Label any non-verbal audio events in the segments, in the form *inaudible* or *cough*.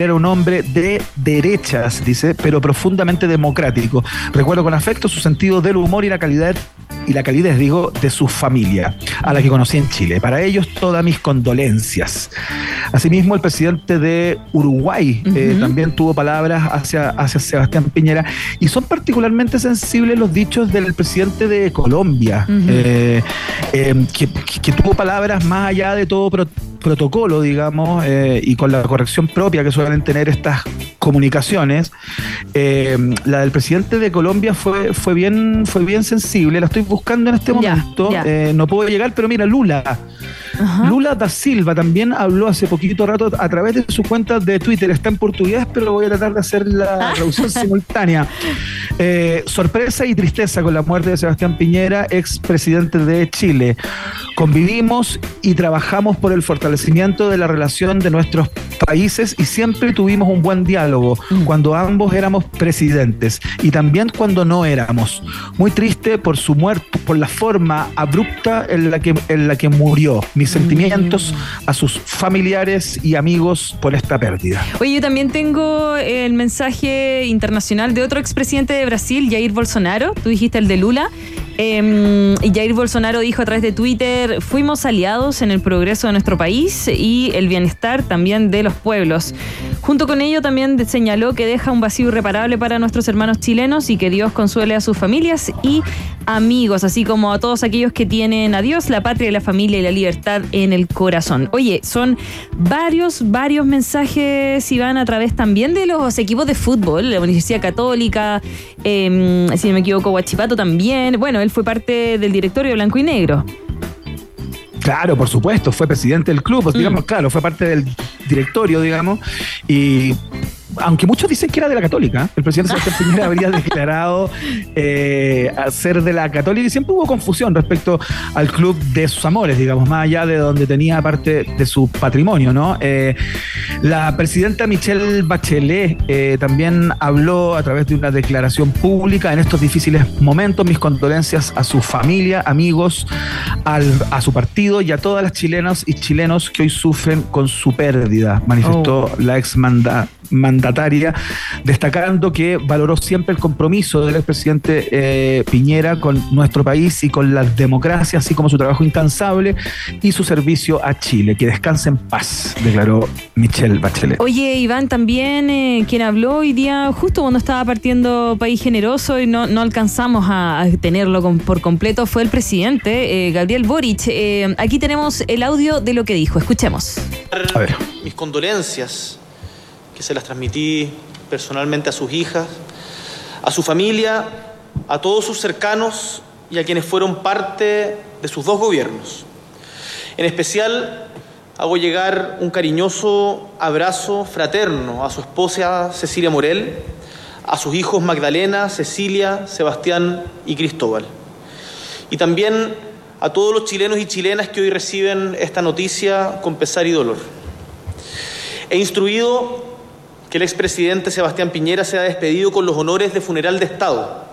era un hombre de derechas, dice, pero profundamente democrático. Recuerdo con afecto su sentido del humor y la calidad y la calidez, digo, de su familia, a la que conocí en Chile. Para ellos, todas mis condolencias. Asimismo, el presidente de Uruguay eh, también tuvo palabras hacia, hacia Sebastián Piñera y son particularmente sensibles los dichos del presidente de Colombia, eh, eh, que, tuvo palabras más allá de todo protocolo, digamos, y con la corrección propia que suelen tener estas comunicaciones. la del presidente de Colombia fue, fue, bien, fue bien sensible, la estoy buscando en este momento, no puedo llegar, pero mira, Lula. Lula da Silva también habló hace poquito rato a través de su cuenta de Twitter. Está en portugués, pero voy a tratar de hacer la *laughs* traducción simultánea. Eh, sorpresa y tristeza con la muerte de Sebastián Piñera, ex presidente de Chile. Convivimos y trabajamos por el fortalecimiento de la relación de nuestros países y siempre tuvimos un buen diálogo mm. cuando ambos éramos presidentes y también cuando no éramos. Muy triste por su muerte, por la forma abrupta en la que, en la que murió. Mis sentimientos a sus familiares y amigos por esta pérdida. Oye, yo también tengo el mensaje internacional de otro expresidente de Brasil, Jair Bolsonaro. Tú dijiste el de Lula. Eh, Jair Bolsonaro dijo a través de Twitter, fuimos aliados en el progreso de nuestro país y el bienestar también de los pueblos. Junto con ello también señaló que deja un vacío irreparable para nuestros hermanos chilenos y que Dios consuele a sus familias y amigos, así como a todos aquellos que tienen a Dios, la patria, la familia y la libertad en el corazón. Oye, son varios, varios mensajes, Iván, a través también de los equipos de fútbol, la Universidad Católica, em, si no me equivoco, Huachipato también. Bueno, él fue parte del directorio blanco y negro. Claro, por supuesto, fue presidente del club, pues, digamos, mm. claro, fue parte del directorio, digamos, y aunque muchos dicen que era de la Católica, el presidente *laughs* Sebastián Piñera habría declarado eh, ser de la Católica y siempre hubo confusión respecto al club de sus amores, digamos, más allá de donde tenía parte de su patrimonio, ¿no? Eh, la presidenta Michelle Bachelet eh, también habló a través de una declaración pública en estos difíciles momentos, mis condolencias a su familia, amigos, a su partido y a todas las chilenas y chilenos que hoy sufren con su pérdida, manifestó oh. la ex mandataria, destacando que valoró siempre el compromiso del expresidente eh, Piñera con nuestro país y con la democracia, así como su trabajo incansable y su servicio a Chile. Que descanse en paz, declaró Michelle Bachelet. Oye, Iván, también eh, quien habló hoy día, justo cuando estaba partiendo País Generoso y no, no alcanzamos a, tenerlo por completo, fue el presidente, eh, Gabriel Boric. aquí tenemos el audio de lo que dijo. Escuchemos. A ver. Mis condolencias que se las transmití personalmente a sus hijas, a su familia, a todos sus cercanos y a quienes fueron parte de sus dos gobiernos. En especial hago llegar un cariñoso abrazo fraterno a su esposa Cecilia Morel, a sus hijos Magdalena, Cecilia, Sebastián y Cristóbal. Y también a todos los chilenos y chilenas que hoy reciben esta noticia con pesar y dolor. He instruido que el expresidente Sebastián Piñera sea despedido con los honores de funeral de Estado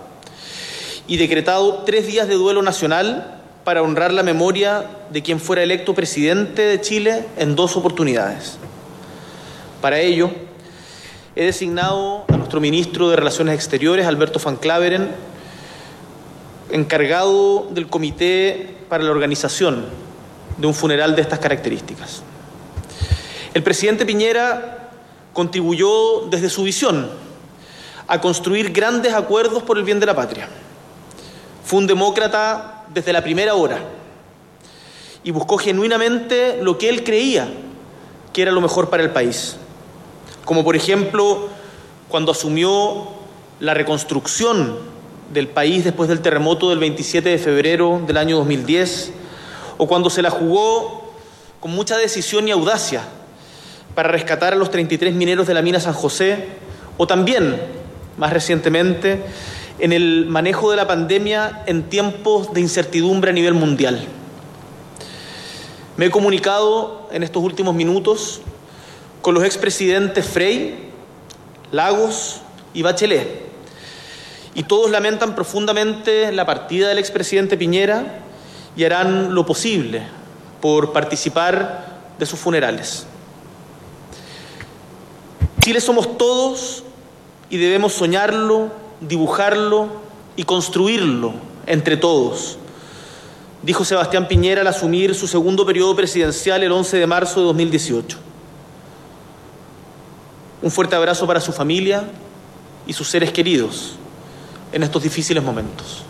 y decretado tres días de duelo nacional para honrar la memoria de quien fuera electo presidente de Chile en dos oportunidades. Para ello, he designado a nuestro ministro de Relaciones Exteriores, Alberto Van Claveren, encargado del comité para la organización de un funeral de estas características. El presidente Piñera contribuyó desde su visión a construir grandes acuerdos por el bien de la patria. Fue un demócrata desde la primera hora y buscó genuinamente lo que él creía que era lo mejor para el país. Como por ejemplo cuando asumió la reconstrucción del país después del terremoto del 27 de febrero del año 2010, o cuando se la jugó con mucha decisión y audacia para rescatar a los 33 mineros de la mina San José, o también, más recientemente, en el manejo de la pandemia en tiempos de incertidumbre a nivel mundial. Me he comunicado en estos últimos minutos con los expresidentes Frey, Lagos y Bachelet, y todos lamentan profundamente la partida del expresidente Piñera y harán lo posible por participar de sus funerales. Chile somos todos y debemos soñarlo, dibujarlo y construirlo entre todos, dijo Sebastián Piñera al asumir su segundo periodo presidencial el 11 de marzo de 2018. Un fuerte abrazo para su familia y sus seres queridos en estos difíciles momentos.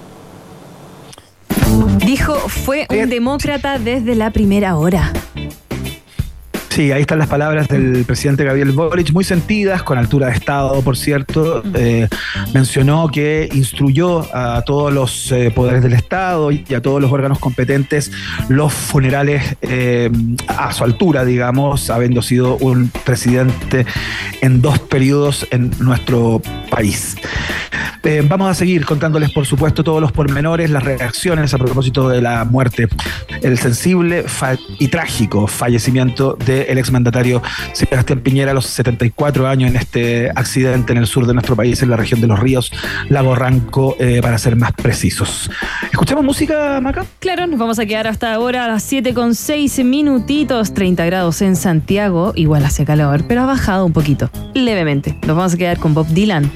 Dijo, fue un demócrata desde la primera hora. Sí, ahí están las palabras del presidente Gabriel Boric, muy sentidas, con altura de Estado, por cierto. Eh, mencionó que instruyó a todos los eh, poderes del Estado y a todos los órganos competentes los funerales eh, a su altura, digamos, habiendo sido un presidente en dos periodos en nuestro país. Vamos a seguir contándoles, por supuesto, todos los pormenores, las reacciones a propósito de la muerte, el sensible y trágico fallecimiento de el exmandatario Sebastián Piñera a los 74 años en este accidente en el sur de nuestro país, en la región de los ríos, Lago Ranco, eh, para ser más precisos. ¿Escuchamos música, Maca? Claro, nos vamos a quedar hasta ahora a las 7 con 6 minutitos, 30 grados en Santiago, igual hace calor, pero ha bajado un poquito, levemente. Nos vamos a quedar con Bob Dylan,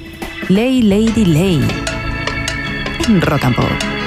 Lay Lady Lay, rock and.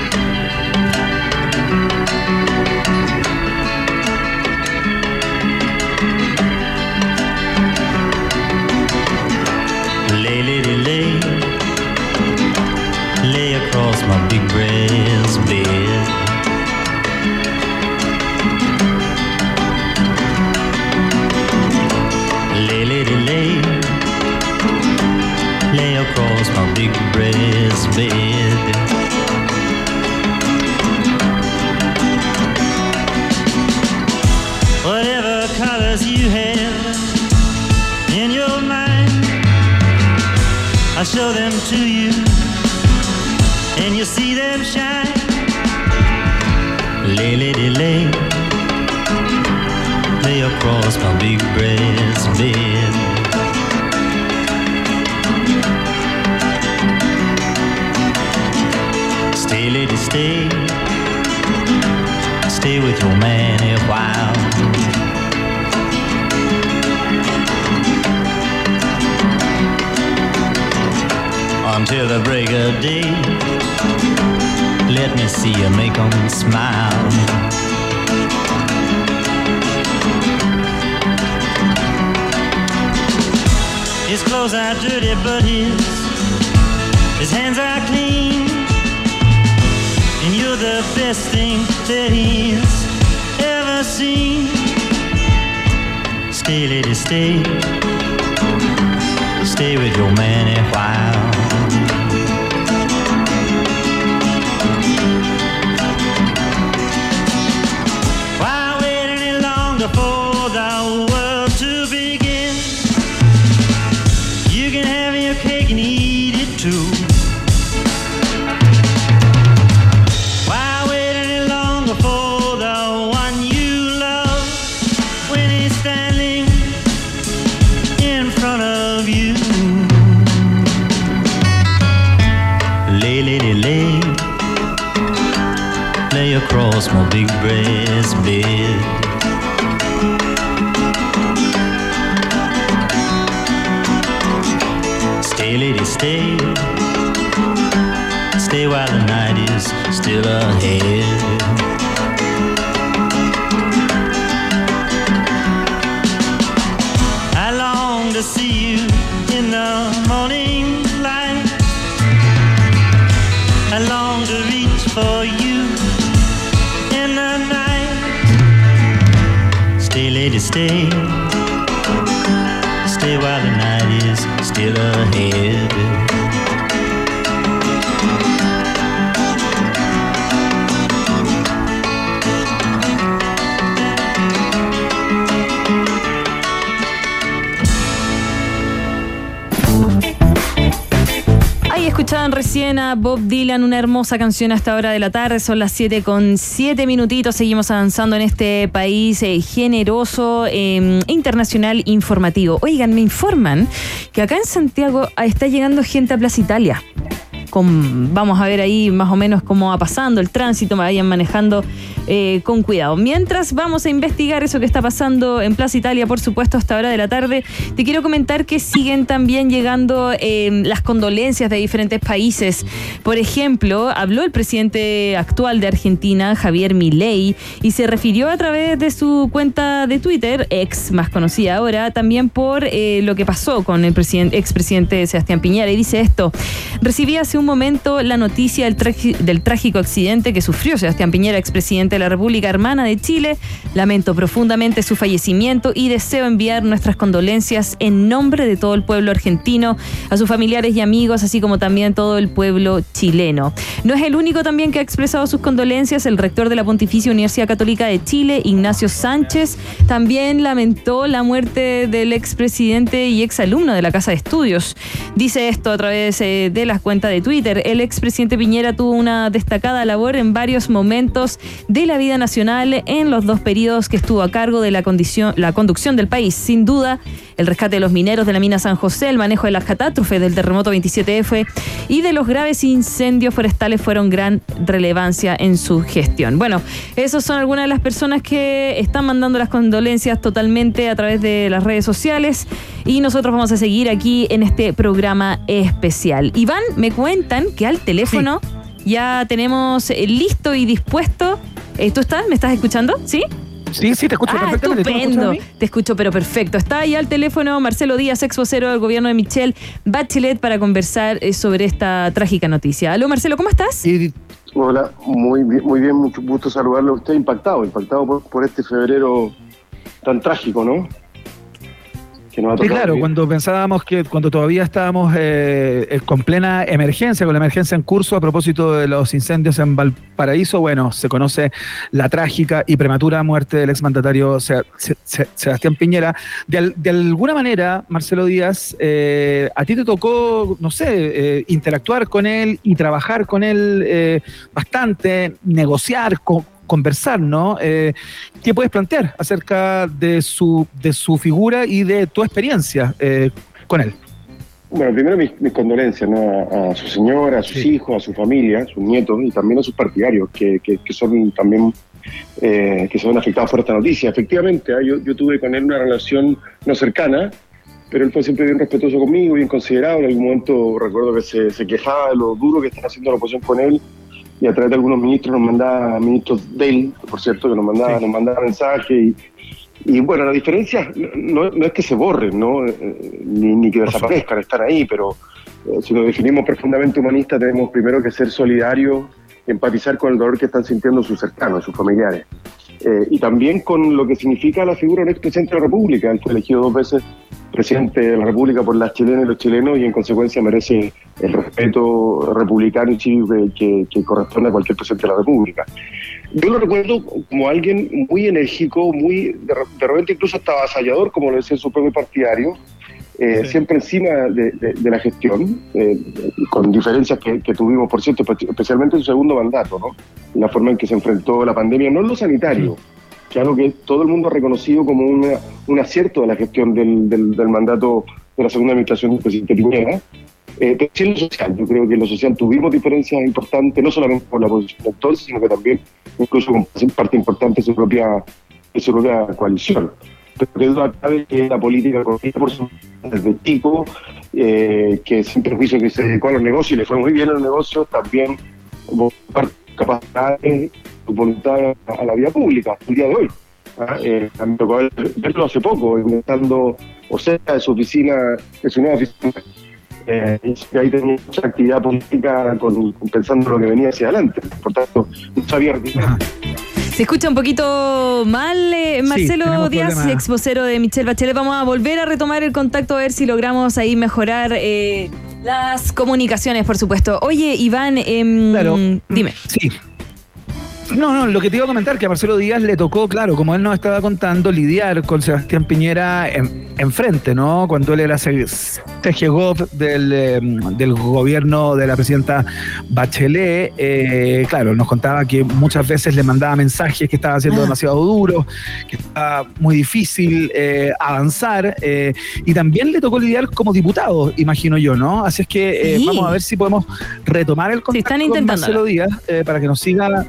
Lay, lady, lay, lay across my big breast bed. Stay, lady, stay, stay with your man a while. until the break of day. Let me see you make them smile. His clothes are dirty, but his his hands are clean. And you're the best thing that he's ever seen. Stay, lady, stay. Stay with your man a while. Escuchaban recién a Bob Dylan, una hermosa canción hasta hora de la tarde, son las 7 con 7 minutitos, seguimos avanzando en este país eh, generoso, eh, internacional, informativo. Oigan, me informan que acá en Santiago está llegando gente a Plaza Italia. Vamos a ver ahí más o menos cómo va pasando el tránsito, vayan manejando eh, con cuidado. Mientras vamos a investigar eso que está pasando en Plaza Italia, por supuesto, hasta hora de la tarde, te quiero comentar que siguen también llegando eh, las condolencias de diferentes países. Por ejemplo, habló el presidente actual de Argentina, Javier Milei, y se refirió a través de su cuenta de Twitter, ex más conocida ahora, también por eh, lo que pasó con el expresidente Sebastián Piñera. Y dice esto, recibí hace un momento la noticia del, del trágico accidente que sufrió Sebastián Piñera, expresidente de la República Hermana de Chile. Lamento profundamente su fallecimiento y deseo enviar nuestras condolencias en nombre de todo el pueblo argentino, a sus familiares y amigos, así como también todo el pueblo chileno. No es el único también que ha expresado sus condolencias. El rector de la Pontificia Universidad Católica de Chile, Ignacio Sánchez, también lamentó la muerte del expresidente y exalumno de la Casa de Estudios. Dice esto a través eh, de las cuentas de Twitter. El expresidente Piñera tuvo una destacada labor en varios momentos de la vida nacional en los dos periodos que estuvo a cargo de la, condición, la conducción del país. Sin duda, el rescate de los mineros de la mina San José, el manejo de las catástrofes del terremoto 27F y de los graves incendios forestales fueron gran relevancia en su gestión. Bueno, esas son algunas de las personas que están mandando las condolencias totalmente a través de las redes sociales y nosotros vamos a seguir aquí en este programa especial. Iván, me cuentan que al teléfono ya tenemos listo y dispuesto. Eh, ¿Tú estás? ¿Me estás escuchando? ¿Sí? Sí, sí, te escucho ah, perfectamente. Estupendo. Te escucho, pero perfecto. Está ahí al teléfono Marcelo Díaz, ex vocero del gobierno de Michelle Bachelet, para conversar eh, sobre esta trágica noticia. Aló, Marcelo, ¿cómo estás? Hola, muy bien, muy bien, mucho gusto saludarlo. Usted impactado, impactado por este febrero tan trágico, ¿no? Sí, claro, cuando pensábamos que cuando todavía estábamos eh, eh, con plena emergencia, con la emergencia en curso a propósito de los incendios en Valparaíso, bueno, se conoce la trágica y prematura muerte del exmandatario Sebastián Piñera. De, alguna manera, Marcelo Díaz, eh, a ti te tocó, no sé, interactuar con él y trabajar con él bastante, negociar con conversar, ¿no? Eh, ¿Qué puedes plantear acerca de su, de su figura y de tu experiencia eh, con él? Bueno, primero mis, condolencias ¿no? a, su señora, a sus hijos, a su familia, a sus nietos y también a sus partidarios, que, que, son también eh, que ven afectados por esta noticia. Efectivamente, ¿ah? yo, yo, tuve con él una relación no cercana, pero él fue siempre bien respetuoso conmigo, bien considerado. En algún momento recuerdo que se, se quejaba de lo duro que están haciendo la oposición con él y a través de algunos ministros nos mandaba, ministros de él, por cierto, que nos mandaba, nos mandaba mensajes y, bueno, la diferencia no, es que se borren, ¿no? Eh, ni, que desaparezcan, están ahí, pero eh, si nos definimos profundamente humanistas tenemos primero que ser solidarios, empatizar con el dolor que están sintiendo sus cercanos, sus familiares. Eh, y también con lo que significa la figura del expresidente de la República, el fue elegido dos veces presidente de la República por las chilenas y los chilenos y en consecuencia merece el respeto republicano y cívico que, corresponde a cualquier presidente de la República. Yo lo recuerdo como alguien muy enérgico, muy de, repente incluso hasta avasallador, como lo decía su propio partidario, eh, siempre encima de, la gestión, eh, con diferencias que, tuvimos, por cierto, especialmente en su segundo mandato, ¿no? la forma en que se enfrentó la pandemia, no en lo sanitario, que algo que todo el mundo ha reconocido como un acierto de la gestión del, del, mandato de la segunda administración del presidente Piñera, eh, pero sí en lo social. Yo creo que en lo social tuvimos diferencias importantes, no solamente por la posición entonces, sino que también incluso con parte importante de su propia, de su propia coalición. Pero que duda cabe que la política por su desde chico, eh, que sin perjuicio que se dedicó a los negocios y le fue muy bien a los negocios, también capacidades su voluntad a la vida pública el día de hoy. ¿ah? Eh, me tocó verlo hace poco, inventando o cerca de su oficina, de su nueva oficina. Eh, y ahí tenía mucha actividad política con, pensando en lo que venía hacia adelante. Por tanto, no sabía se escucha un poquito mal, eh, Marcelo Díaz, ex vocero de Michelle Bachelet. Vamos a volver a retomar el contacto a ver si logramos ahí mejorar eh, las comunicaciones, por supuesto. Oye, Iván, em, dime. Sí, No, no, lo que te iba a comentar, que a Marcelo Díaz le tocó, claro, como él nos estaba contando, lidiar con Sebastián Piñera enfrente, en ¿no? Cuando él era TGGOP del, em, del gobierno de la presidenta Bachelet, eh, claro, nos contaba que muchas veces le mandaba mensajes que estaba siendo ah. demasiado duro, que estaba muy difícil eh, avanzar, eh, y también le tocó lidiar como diputado, imagino yo, ¿no? Así es que vamos a ver si podemos retomar el contacto con Marcelo Díaz para que nos siga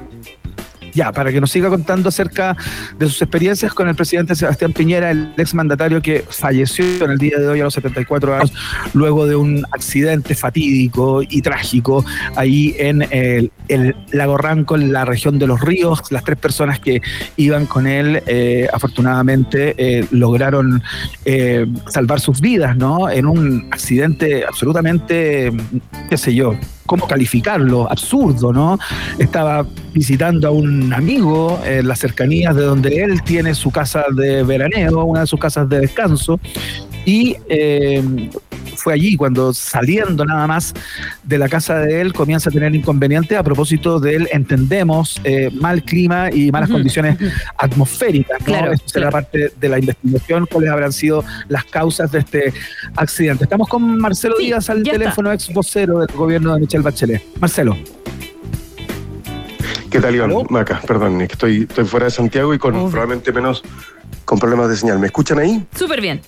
ya, para que nos siga contando acerca de sus experiencias con el presidente Sebastián Piñera, el exmandatario que falleció en el día de hoy a los 74 años, luego de un accidente fatídico y trágico ahí en el, Lago Ranco, en la región de los ríos. Las tres personas que iban con él, eh, afortunadamente, eh, lograron eh, salvar sus vidas, ¿no? En un accidente absolutamente, qué sé yo, cómo calificarlo, absurdo, ¿no? Estaba visitando a un amigo en las cercanías de donde él tiene su casa de veraneo, una de sus casas de descanso, y eh, fue allí cuando saliendo nada más de la casa de él comienza a tener inconvenientes a propósito de él, entendemos, eh, mal clima y malas condiciones atmosféricas. ¿no? Claro, será parte de la investigación, cuáles habrán sido las causas de este accidente. Estamos con Marcelo Díaz al teléfono, ex vocero del gobierno de Michelle Bachelet. Marcelo. ¿Qué tal, Iván? Maca, perdón, estoy, estoy fuera de Santiago y con probablemente menos con problemas de señal. ¿Me escuchan ahí? Súper bien.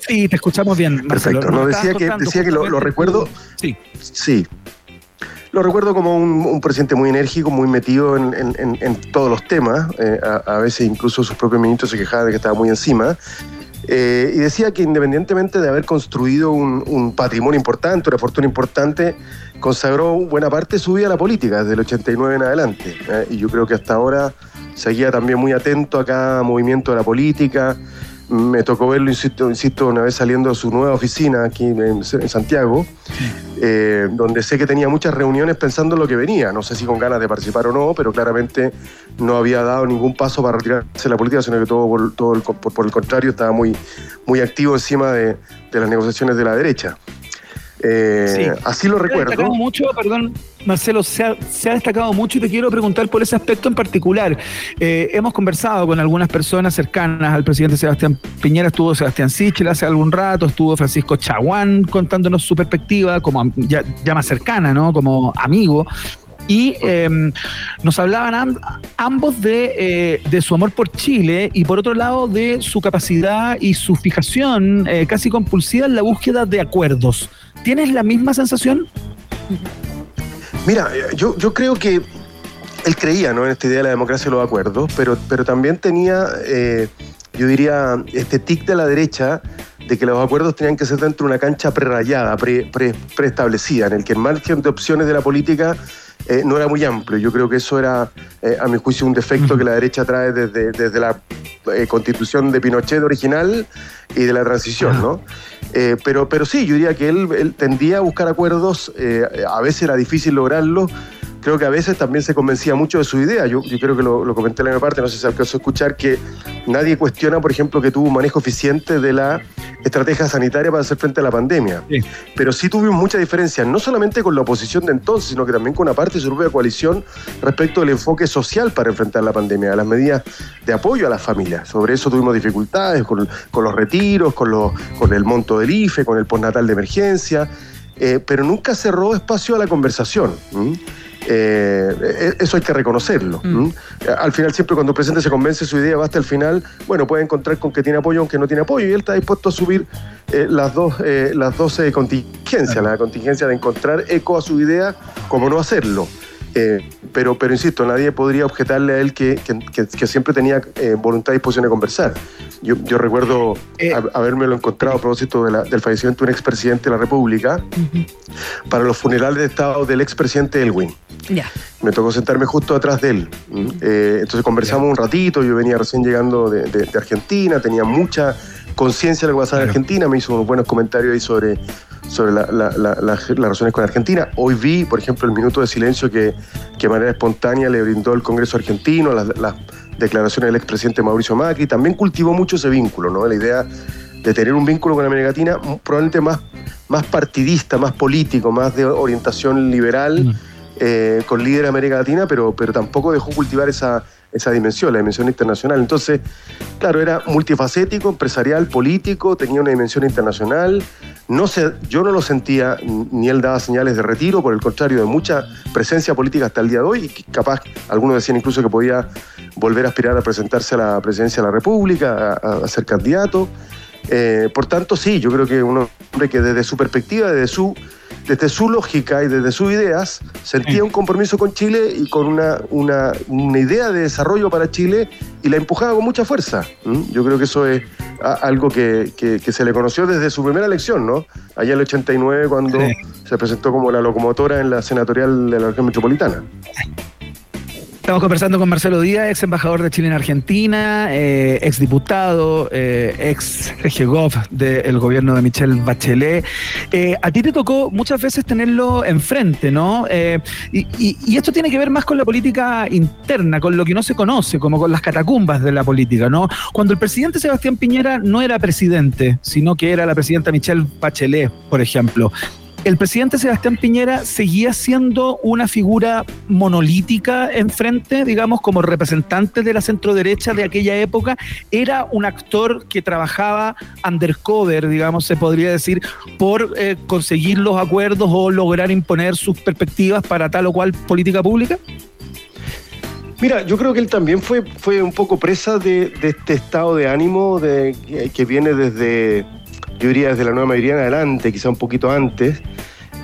Sí, te escuchamos bien. Perfecto. No, decía que, decía que lo, recuerdo. Sí. Sí. Lo recuerdo como un, presidente muy enérgico, muy metido en, todos los temas. Eh, a, veces incluso sus propios ministros se quejaban de que estaba muy encima. Eh, y decía que independientemente de haber construido un, patrimonio importante, una fortuna importante, consagró buena parte de su vida a la política, desde el 89 en adelante. Eh, y yo creo que hasta ahora seguía también muy atento a cada movimiento de la política, me tocó verlo, insisto, insisto, una vez saliendo de su nueva oficina aquí en, Santiago, eh, donde sé que tenía muchas reuniones pensando en lo que venía. No sé si con ganas de participar o no, pero claramente no había dado ningún paso para retirarse de la política, sino que todo, por, todo el, por, el contrario estaba muy, muy activo encima de, de las negociaciones de la derecha. Eh, así lo recuerdo. Mucho, perdón, Marcelo, se ha, destacado mucho y te quiero preguntar por ese aspecto en particular. Eh, hemos conversado con algunas personas cercanas al presidente Sebastián Piñera, estuvo Sebastián Sichel hace algún rato, estuvo Francisco Chaguán contándonos su perspectiva como ya, más cercana, ¿no? Como amigo y em, nos hablaban ambos eh, de, su amor por Chile y por otro lado de su capacidad y su fijación casi compulsiva en la búsqueda de acuerdos. ¿Tienes la misma sensación? Mira, yo, yo creo que él creía ¿no? en esta idea de la democracia y los acuerdos, pero, pero también tenía, eh, yo diría, este tic de la derecha de que los acuerdos tenían que ser dentro de una cancha prerayada, pre, preestablecida, en el que el margen de opciones de la política eh, no era muy amplio. Yo creo que eso era, eh, a mi juicio, un defecto que la derecha trae desde, desde la constitución de Pinochet original y de la transición, ¿no? Eh, pero, pero sí, yo diría que él, tendía a buscar acuerdos, eh, a veces era difícil lograrlo, creo que a veces también se convencía mucho de su idea. Yo, creo que lo, comenté en la parte, no sé si alcanzó a escuchar, que nadie cuestiona, por ejemplo, que tuvo un manejo eficiente de la estrategia sanitaria para hacer frente a la pandemia. Pero sí tuvimos mucha diferencia, no solamente con la oposición de entonces, sino que también con una parte de su propia coalición respecto al enfoque social para enfrentar la pandemia, a las medidas de apoyo a las familias. Sobre eso tuvimos dificultades con, los retiros, con, con el monto del IFE, con el postnatal de emergencia. Eh, pero nunca cerró espacio a la conversación. Eh, eso hay que reconocerlo. Mm. Al final, siempre cuando el presidente se convence su idea, va hasta el final, bueno, puede encontrar con que tiene apoyo, aunque no tiene apoyo, y él está dispuesto a subir eh, las dos, eh, las dos contingencias, la contingencia de encontrar eco a su idea, como no hacerlo. Pero, pero insisto, nadie podría objetarle a él que, siempre tenía voluntad y disposición de conversar. Yo, yo recuerdo habérmelo encontrado a propósito del fallecimiento de un expresidente de la República. Para los funerales de Estado del expresidente Elwin. Me tocó sentarme justo atrás de él. Eh, entonces conversamos un ratito, yo venía recién llegando de, Argentina, tenía mucha conciencia de lo que pasaba en Argentina, me hizo unos buenos comentarios ahí sobre, sobre las relaciones con Argentina. Hoy vi, por ejemplo, el minuto de silencio que, que de manera espontánea le brindó el Congreso argentino, las, declaraciones del expresidente Mauricio Macri, también cultivó mucho ese vínculo, ¿no? La idea de tener un vínculo con América Latina probablemente más, más partidista, más político, más de orientación liberal. Mm eh, con líderes de América Latina, pero, pero tampoco dejó cultivar esa, esa dimensión, la dimensión internacional. Entonces, claro, era multifacético, empresarial, político, tenía una dimensión internacional. No sé, yo no lo sentía, ni él daba señales de retiro, por el contrario, de mucha presencia política hasta el día de hoy, capaz algunos decían incluso que podía volver a aspirar a presentarse a la presidencia de la República, a, ser candidato. Eh, por tanto, sí, yo creo que un hombre que desde su perspectiva, desde su desde su lógica y desde sus ideas, sentía un compromiso con Chile y con una, una, idea de desarrollo para Chile y la empujaba con mucha fuerza. Yo creo que eso es algo que, se le conoció desde su primera elección, ¿no? Allá en el 89, cuando se presentó como la locomotora en la senatorial de la región metropolitana. Estamos conversando con Marcelo Díaz, ex embajador de Chile en Argentina, eh, ex diputado, eh, ex GGOV del gobierno de Michelle Bachelet. Eh, a ti te tocó muchas veces tenerlo enfrente, ¿no? Y, esto tiene que ver más con la política interna, con lo que no se conoce, como con las catacumbas de la política, ¿no? Cuando el presidente Sebastián Piñera no era presidente, sino que era la presidenta Michelle Bachelet, por ejemplo el presidente Sebastián Piñera seguía siendo una figura monolítica enfrente, digamos, como representante de la centroderecha de aquella época. Era un actor que trabajaba undercover, digamos, se podría decir, por eh, conseguir los acuerdos o lograr imponer sus perspectivas para tal o cual política pública. Mira, yo creo que él también fue, fue un poco presa de, este estado de ánimo de, que viene desde yo diría desde la nueva mayoría en adelante, quizá un poquito antes,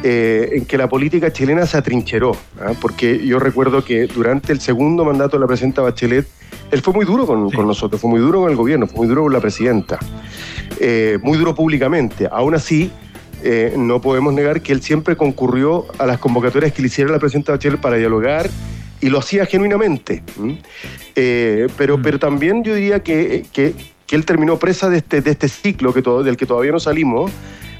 eh, en que la política chilena se atrincheró, ¿ah? porque yo recuerdo que durante el segundo mandato de la presidenta Bachelet, él fue muy duro con, nosotros, fue muy duro con el gobierno, fue muy duro con la presidenta, eh, muy duro públicamente. Aún así, eh, no podemos negar que él siempre concurrió a las convocatorias que le hiciera la presidenta Bachelet para dialogar y lo hacía genuinamente. pero, mm. pero también yo diría que, que, que él terminó presa de este, de este ciclo que todo, del que todavía no salimos,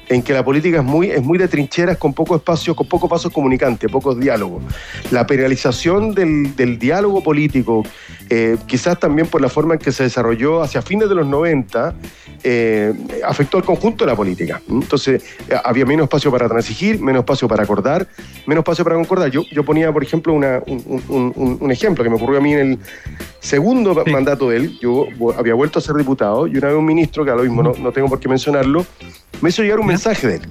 en que la política es muy, es muy de trincheras, con poco espacio, con pocos pasos comunicantes, pocos diálogos. La penalización del, del diálogo político, eh, quizás también por la forma en que se desarrolló hacia fines de los 90, eh, afectó al conjunto de la política. Entonces, eh, había menos espacio para transigir, menos espacio para acordar, menos espacio para concordar. Yo, yo ponía, por ejemplo, una, un, un, ejemplo que me ocurrió a mí en el segundo mandato de él. Yo había vuelto a ser diputado y una vez un ministro, que a lo mismo no, no tengo por qué mencionarlo, me hizo llegar un mensaje de él,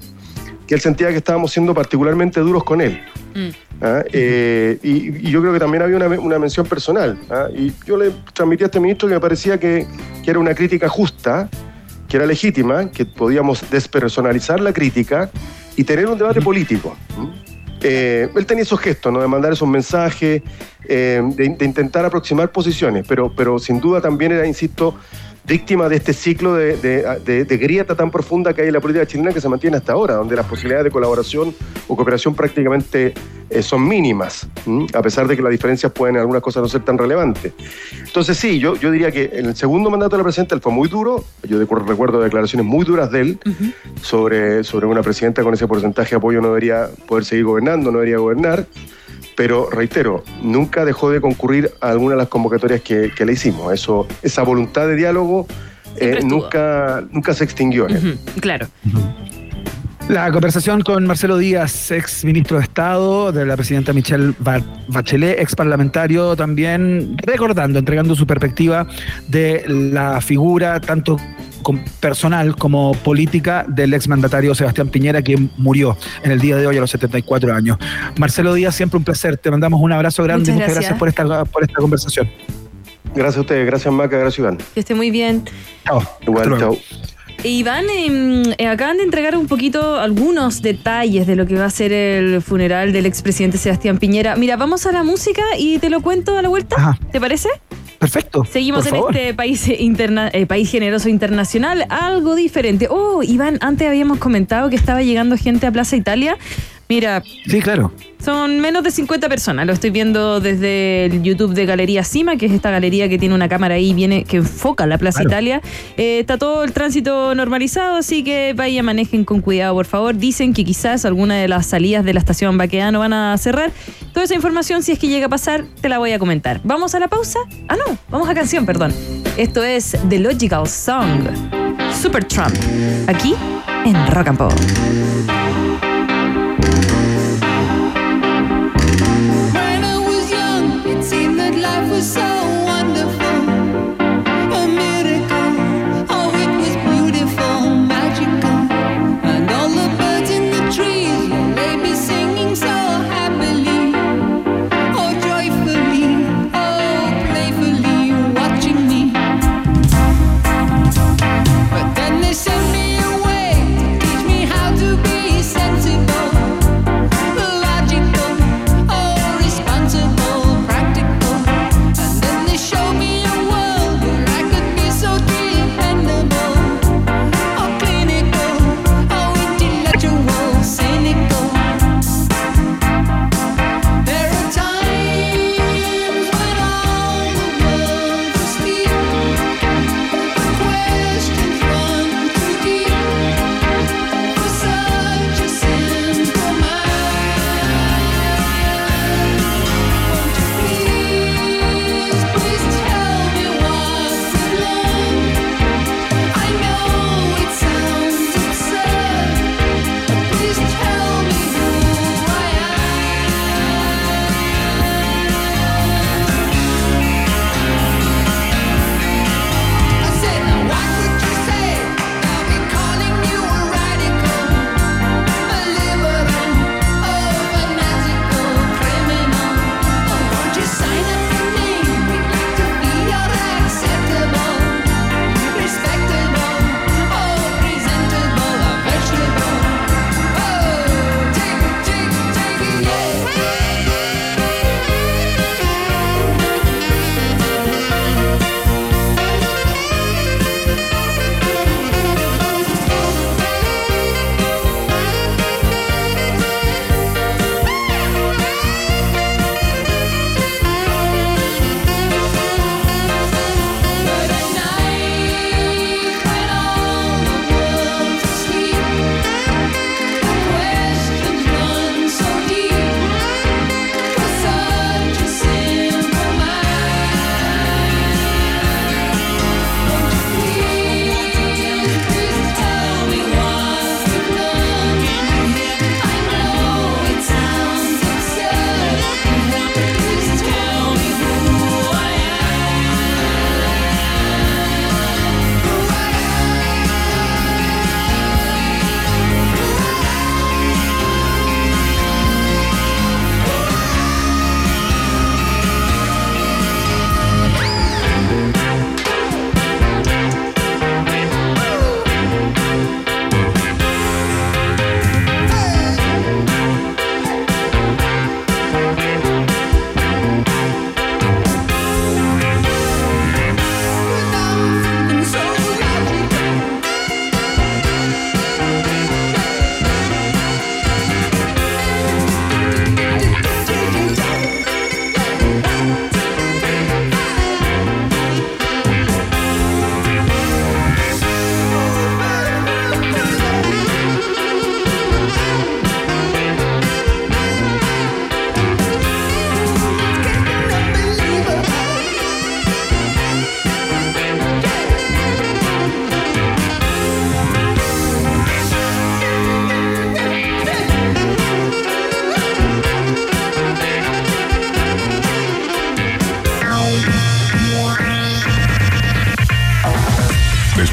que él sentía que estábamos siendo particularmente duros con él. Mm. ¿ah? Eh, y, yo creo que también había una, mención personal. ¿ah? Y yo le transmití a este ministro que me parecía que, era una crítica justa, que era legítima, que podíamos despersonalizar la crítica y tener un debate político. Eh, él tenía esos gestos, ¿no? de mandar esos mensajes, eh, de, de, intentar aproximar posiciones, pero, pero sin duda también era, insisto, víctima de este ciclo de, grieta tan profunda que hay en la política chilena que se mantiene hasta ahora, donde las posibilidades de colaboración o cooperación prácticamente eh, son mínimas, a pesar de que las diferencias pueden en algunas cosas no ser tan relevantes. Entonces sí, yo, yo diría que en el segundo mandato de la presidenta él fue muy duro, yo recuerdo declaraciones muy duras de él sobre, sobre una presidenta con ese porcentaje de apoyo no debería poder seguir gobernando, no debería gobernar pero reitero, nunca dejó de concurrir a alguna de las convocatorias que, le hicimos. Eso, esa voluntad de diálogo eh, nunca, nunca se extinguió. claro. La conversación con Marcelo Díaz, ex ministro de Estado de la presidenta Michelle Bachelet, ex parlamentario también, recordando, entregando su perspectiva de la figura tanto personal como política del exmandatario Sebastián Piñera, quien murió en el día de hoy a los 74 años. Marcelo Díaz, siempre un placer. Te mandamos un abrazo grande y muchas gracias por esta, por esta conversación. Gracias a ustedes, gracias Maca, gracias Iván. Que esté muy bien. Chao. Igual, chao. Iván, em, eh, acaban de entregar un poquito algunos detalles de lo que va a ser el funeral del expresidente Sebastián Piñera. Mira, vamos a la música y te lo cuento a la vuelta. ¿Te parece? Perfecto. Seguimos en este país, interna, eh, país generoso internacional, algo diferente. Oh, Iván, antes habíamos comentado que estaba llegando gente a Plaza Italia. Mira. Sí, claro. Son menos de 50 personas. Lo estoy viendo desde el YouTube de Galería Cima, que es esta galería que tiene una cámara ahí viene, que enfoca la Plaza Italia. Eh, está todo el tránsito normalizado, así que vaya, manejen con cuidado, por favor. Dicen que quizás alguna de las salidas de la estación Baqueano van a cerrar. Toda esa información, si es que llega a pasar, te la voy a comentar. ¿Vamos a la pausa? Ah, no, vamos a canción, perdón. Esto es The Logical Song, Super Trump, aquí en Rock and Pop. side.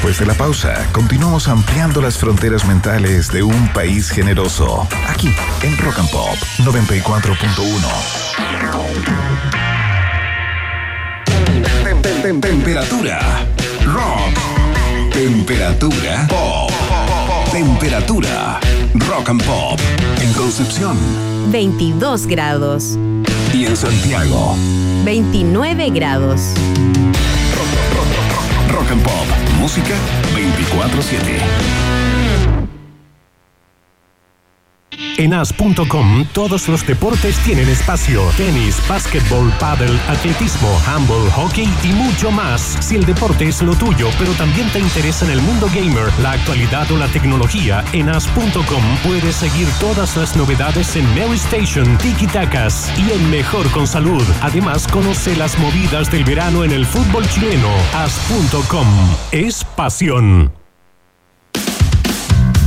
De la pausa, continuamos ampliando las fronteras mentales de un país generoso. Aquí, en Rock and Pop 94.1. Temperatura. Rock. Temperatura. Pop. Temperatura. Rock and Pop. En Concepción. 22 grados. Y en Santiago. 29 grados. Pop. Música 24-7. En as.com todos los deportes tienen espacio. Tenis, básquetbol, paddle, atletismo, handball, hockey y mucho más. Si el deporte es lo tuyo, pero también te interesa en el mundo gamer, la actualidad o la tecnología, en as.com puedes seguir todas las novedades en Mary Station, Tiki Takas y en Mejor con Salud. Además, conoce las movidas del verano en el fútbol chileno. As.com es pasión.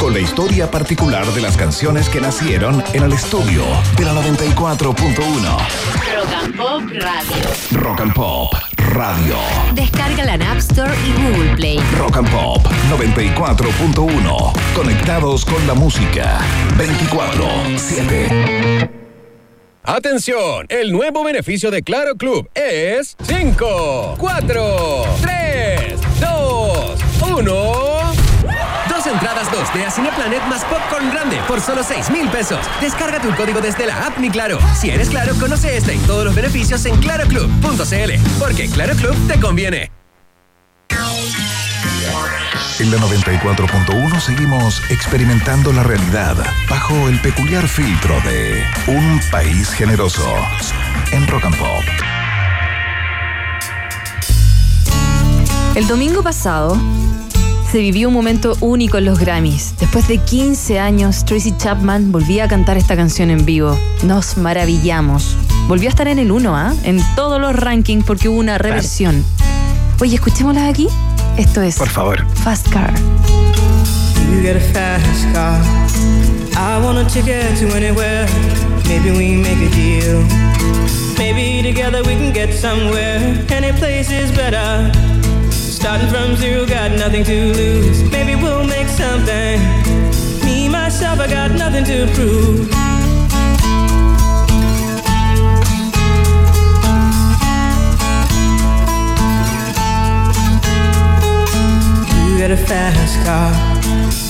con la historia particular de las canciones que nacieron en el estudio de la 94.1. Rock and Pop Radio. Rock and Pop Radio. Descárgala en App Store y Google Play. Rock and Pop 94.1. Conectados con la música 24-7. Atención, el nuevo beneficio de Claro Club es 5, 4, 3, 2, 1. Dos entradas 2D a Cineplanet más Popcorn Grande por solo 6 mil pesos. Descarga tu código desde la app Mi Claro. Si eres Claro, conoce este y todos los beneficios en claroclub.cl. Porque Claro Club te conviene. En la 94.1 seguimos experimentando la realidad bajo el peculiar filtro de un país generoso en Rock and Pop. El domingo pasado se vivió un momento único en los Grammys. Después de 15 años, Tracy Chapman volvía a cantar esta canción en vivo. Nos maravillamos. Volvió a estar en el 1, ¿ah? En todos los rankings porque hubo una reversión. Oye, escuchémosla aquí. Esto es Por favor. Fast Car. You get a fast car. I want a ticket to anywhere. Maybe we make a deal. Maybe together we can get somewhere. Any place is better. Starting from zero, got nothing to lose. Maybe we'll make something. Me, myself, I got nothing to prove. You get a fast car.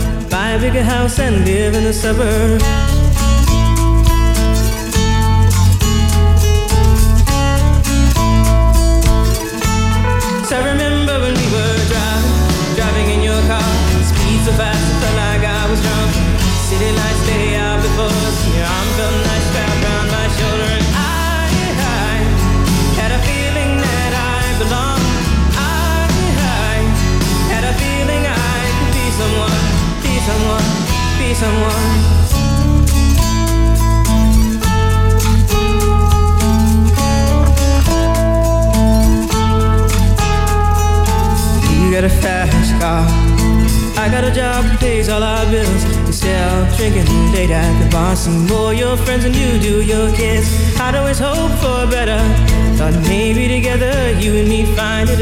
buy a bigger house and live in the suburbs.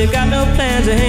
Got no plans, I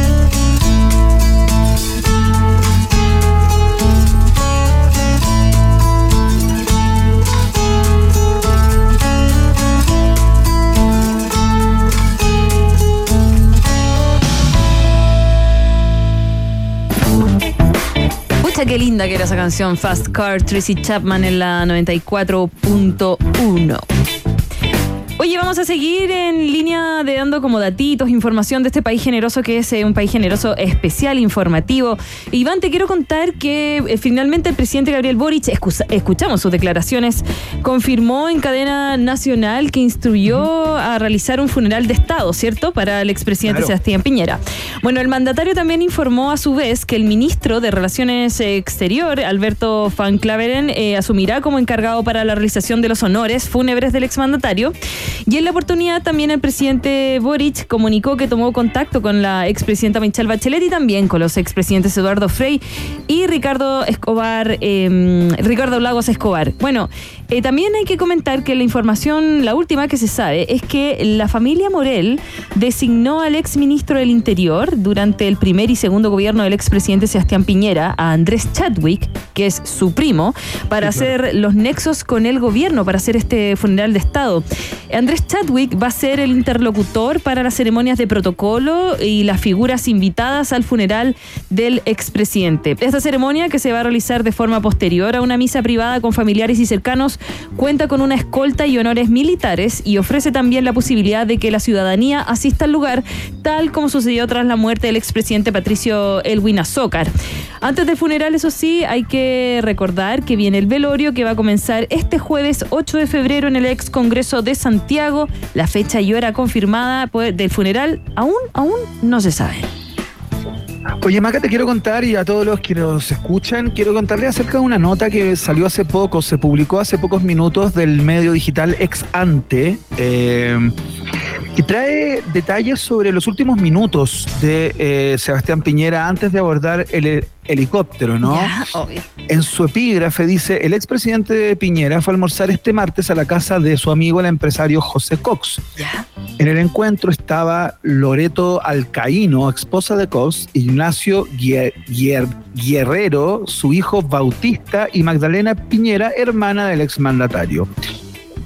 Qué linda que era esa canción Fast Car, Tracy Chapman en la 94.1. Oye, vamos a seguir en línea de dando como datitos, información de este país generoso que es eh, un país generoso especial, informativo. Iván, te quiero contar que eh, finalmente el presidente Gabriel Boric, escuchamos sus declaraciones, confirmó en cadena nacional que instruyó a realizar un funeral de Estado, ¿cierto? Para el expresidente Claro. Sebastián Piñera. Bueno, el mandatario también informó a su vez que el ministro de Relaciones Exterior, Alberto Van Claveren, eh, asumirá como encargado para la realización de los honores fúnebres del exmandatario. Y en la oportunidad también el presidente Boric comunicó que tomó contacto con la expresidenta Michelle Bachelet y también con los expresidentes Eduardo Frei y Ricardo Escobar, eh, Ricardo Lagos Escobar. Bueno, eh, también hay que comentar que la información, la última que se sabe, es que la familia Morel designó al exministro del Interior durante el primer y segundo gobierno del expresidente Sebastián Piñera, a Andrés Chadwick, que es su primo, para hacer los nexos con el gobierno, para hacer este funeral de Estado. Andrés Chadwick va a ser el interlocutor para las ceremonias de protocolo y las figuras invitadas al funeral del expresidente. Esta ceremonia, que se va a realizar de forma posterior a una misa privada con familiares y cercanos, cuenta con una escolta y honores militares y ofrece también la posibilidad de que la ciudadanía asista al lugar, tal como sucedió tras la muerte del expresidente Patricio Elwin Azócar. Antes del funeral, eso sí, hay que recordar que viene el velorio que va a comenzar este jueves 8 de febrero en el ex Congreso de Santiago. La fecha y hora confirmada pues, del funeral aún, aún no se sabe. Oye, Maca, te quiero contar y a todos los que nos escuchan, quiero contarles acerca de una nota que salió hace poco, se publicó hace pocos minutos del medio digital Ex Ante, eh, que trae detalles sobre los últimos minutos de eh, Sebastián Piñera antes de abordar el helicóptero, ¿no? Ya, obvio. En su epígrafe dice, el expresidente Piñera fue a almorzar este martes a la casa de su amigo el empresario José Cox. Ya. En el encuentro estaba Loreto Alcaíno, esposa de Cox, Ignacio Guer- Guer- Guerrero, su hijo Bautista y Magdalena Piñera, hermana del exmandatario.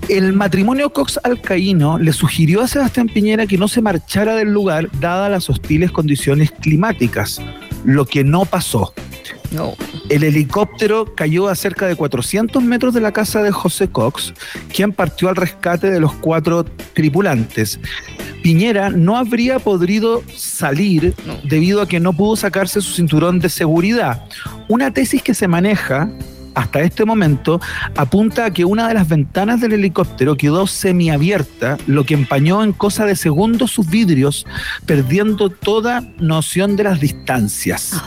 El matrimonio Cox Alcaíno le sugirió a Sebastián Piñera que no se marchara del lugar dadas las hostiles condiciones climáticas, lo que no pasó. No. El helicóptero cayó a cerca de 400 metros de la casa de José Cox, quien partió al rescate de los cuatro tripulantes. Piñera no habría podido salir debido a que no pudo sacarse su cinturón de seguridad. Una tesis que se maneja hasta este momento apunta a que una de las ventanas del helicóptero quedó semiabierta, lo que empañó en cosa de segundos sus vidrios, perdiendo toda noción de las distancias.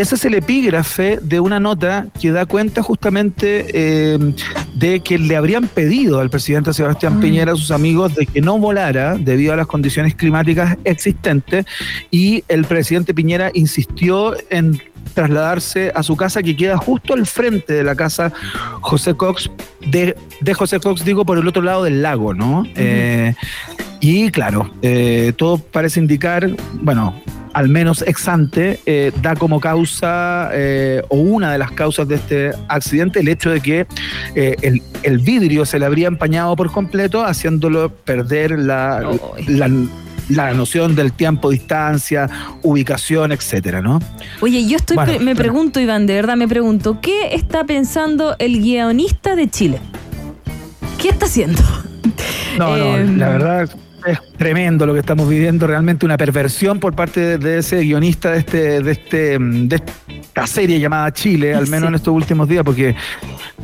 Ese es el epígrafe de una nota que da cuenta justamente eh, de que le habrían pedido al presidente Sebastián Mm. Piñera a sus amigos de que no volara debido a las condiciones climáticas existentes y el presidente Piñera insistió en trasladarse a su casa que queda justo al frente de la casa José Cox, de, de José Cox digo por el otro lado del lago, ¿no? Eh, y claro, eh, todo parece indicar, bueno, al menos ex ante, eh, da como causa eh, o una de las causas de este accidente el hecho de que eh, el, el vidrio se le habría empañado por completo, haciéndolo perder la, la, la noción del tiempo, distancia, ubicación, etcétera, ¿no? Oye, yo estoy Bueno, pre- me bueno. pregunto, Iván, de verdad me pregunto, ¿qué está pensando el guionista de Chile? ¿Qué está haciendo? No, no, Em, la verdad es tremendo lo que estamos viviendo, realmente una perversión por parte de, ese guionista de este, de este, de esta serie llamada Chile, al menos Sí. en estos últimos días, porque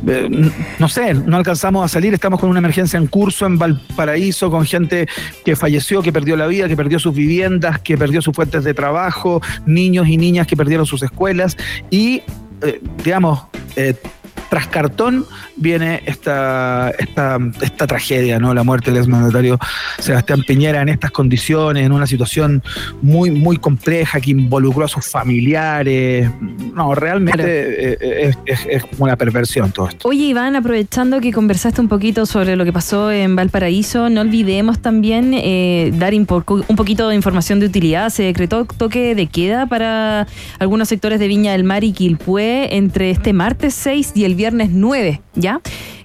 eh, no sé, no alcanzamos a salir, estamos con una emergencia en curso en Valparaíso, con gente que falleció, que perdió la vida, que perdió sus viviendas, que perdió sus fuentes de trabajo, niños y niñas que perdieron sus escuelas y, eh, digamos, eh, tras cartón viene esta, esta, esta tragedia, ¿no? La muerte del exmandatario Sebastián Piñera en estas condiciones, en una situación muy, muy compleja que involucró a sus familiares. No, realmente es, es- es una perversión todo esto. Oye, Iván, aprovechando que conversaste un poquito sobre lo que pasó en Valparaíso, no olvidemos también eh, dar un poquito de información de utilidad. Se decretó toque de queda para algunos sectores de Viña del Mar y Quilpué entre este martes 6 y el viernes 9, ¿ya?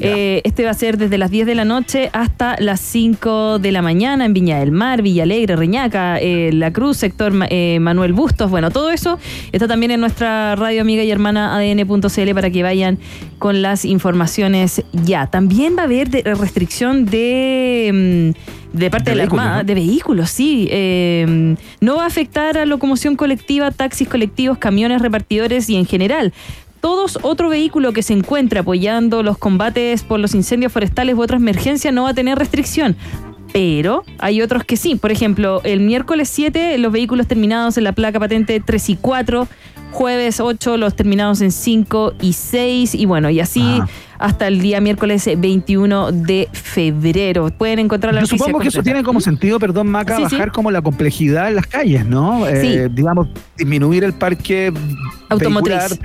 Eh, este va a ser desde las 10 de la noche hasta las 5 de la mañana en Viña del Mar, Villa Alegre, Reñaca, eh, La Cruz, sector eh, Manuel Bustos. Bueno, todo eso está también en nuestra radio amiga y hermana ADN.cl para que vayan con las informaciones ya. También va a haber de- restricción de... mm, de parte De de, la vehículos, Armada, ¿no? de vehículos, sí. Eh, no va a afectar a locomoción colectiva, taxis colectivos, camiones repartidores y en general. Todos otro vehículo que se encuentre apoyando los combates por los incendios forestales u otra emergencia no va a tener restricción. Pero hay otros que sí. Por ejemplo, el miércoles 7 los vehículos terminados en la placa patente 3 y 4. Jueves 8 los terminados en 5 y 6. Y bueno, y así Ajá. Hasta el día miércoles 21 de febrero. Pueden encontrar la Yo noticia supongo que eso tiene como sentido, perdón, Maca, Sí, sí. bajar como la complejidad en las calles, ¿no? Eh, digamos, disminuir el parque Automotriz.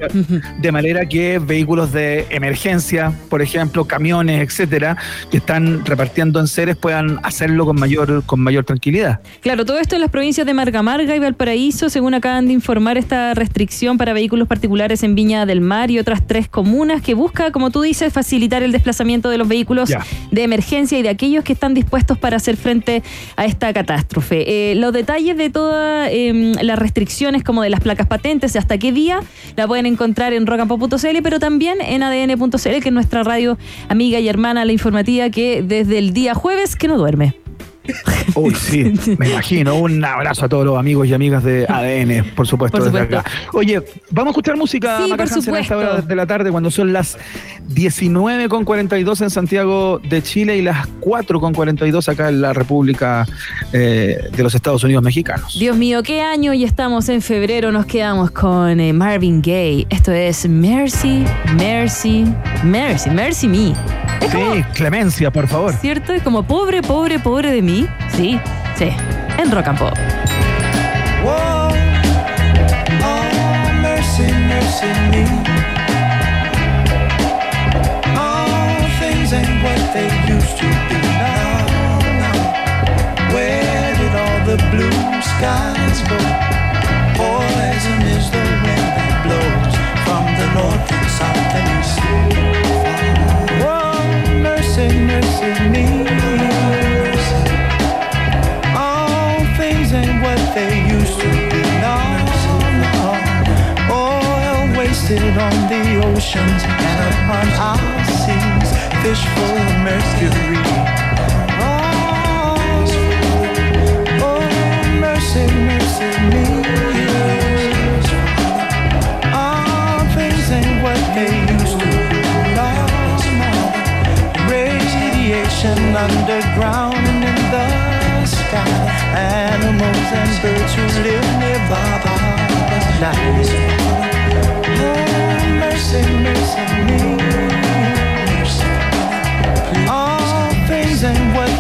de manera que vehículos de emergencia, por ejemplo, camiones, etcétera, que están repartiendo en seres puedan hacerlo con mayor, con mayor tranquilidad. Claro, todo esto en las provincias de Marga Marga y Valparaíso, según acaban de informar esta restricción para vehículos particulares en Viña del Mar y otras tres comunas que busca, como tú dices, facilitar el desplazamiento de los vehículos de emergencia y de aquellos que están dispuestos para hacer frente a esta catástrofe. Eh, los detalles de todas em, las restricciones, como de las placas patentes, y hasta qué día, la pueden encontrar en rockandpop.cl, pero también en adn.cl, que es nuestra radio amiga y hermana, la informativa, que desde el día jueves que no duerme. *laughs* Uy, sí, me imagino. Un abrazo a todos los amigos y amigas de ADN, por supuesto, Por desde supuesto. acá. Oye, vamos a escuchar música Sí, por Hansen, a esta supuesto. hora de la tarde, cuando son las 19.42 en Santiago de Chile y las 4.42 acá en la República eh, de los Estados Unidos Mexicanos. Dios mío, qué año y estamos en febrero, nos quedamos con eh, Marvin Gaye. Esto es Mercy, Mercy, Mercy, Mercy Me. Es como, Sí, clemencia, por favor. ¿cierto? Es como pobre, pobre, pobre de mí. Sí, sí, en Rock and Pop. Whoa, oh, mercy, mercy me. All things ain't what they used to be now. now. Where did all the blue skies go? Poison is the wind that blows from the north and south and on the oceans and upon our seas. Fish full of mercury.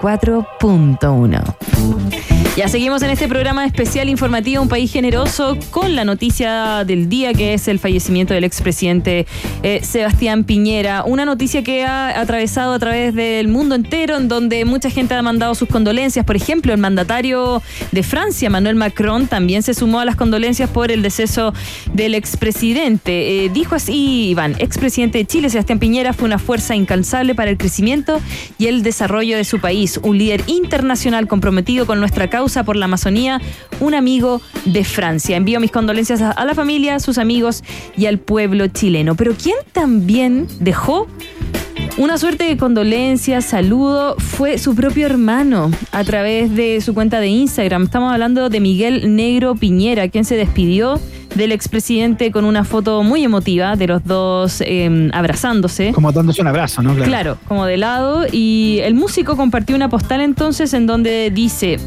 94.1. Ya seguimos en este programa especial informativo Un País Generoso con la noticia del día que es el fallecimiento del expresidente eh, Sebastián Piñera. Una noticia que ha atravesado a través del mundo entero en donde mucha gente ha mandado sus condolencias. Por ejemplo, el mandatario de Francia, Manuel Macron, también se sumó a las condolencias por el deceso del expresidente. Eh, dijo así, Iván, expresidente de Chile, Sebastián Piñera, fue una fuerza incansable para el crecimiento y el desarrollo de su país. Un líder internacional comprometido con nuestra causa por la Amazonía, un amigo de Francia. Envío mis condolencias a, a la familia, sus amigos y al pueblo chileno. Pero ¿quién también dejó una suerte de condolencia, saludo, fue su propio hermano a través de su cuenta de Instagram. Estamos hablando de Miguel Negro Piñera, quien se despidió del expresidente con una foto muy emotiva de los dos eh, abrazándose. Como dándose un abrazo, ¿no? Claro, como de lado. Y el músico compartió una postal entonces en donde dice...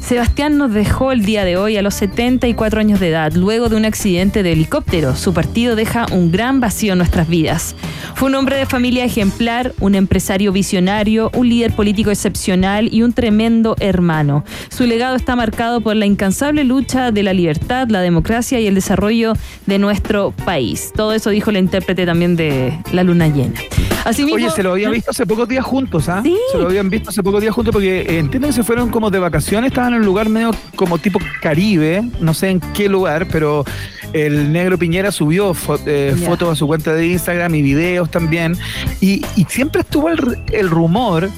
Sebastián nos dejó el día de hoy a los 74 años de edad, luego de un accidente de helicóptero. Su partido deja un gran vacío en nuestras vidas. Fue un hombre de familia ejemplar, un empresario visionario, un líder político excepcional y un tremendo hermano. Su legado está marcado por la incansable lucha de la libertad, la democracia y el desarrollo de nuestro país. Todo eso dijo la intérprete también de La Luna Llena. Asimismo, Oye, se lo habían visto hace pocos días juntos, ¿ah? Sí. Se lo habían visto hace pocos días juntos porque eh, entiendo que se fueron como de vacaciones, estaban en un lugar medio como tipo Caribe, no sé en qué lugar, pero el negro Piñera subió fo- eh, fotos a su cuenta de Instagram y videos también. Y, y siempre estuvo el, el rumor,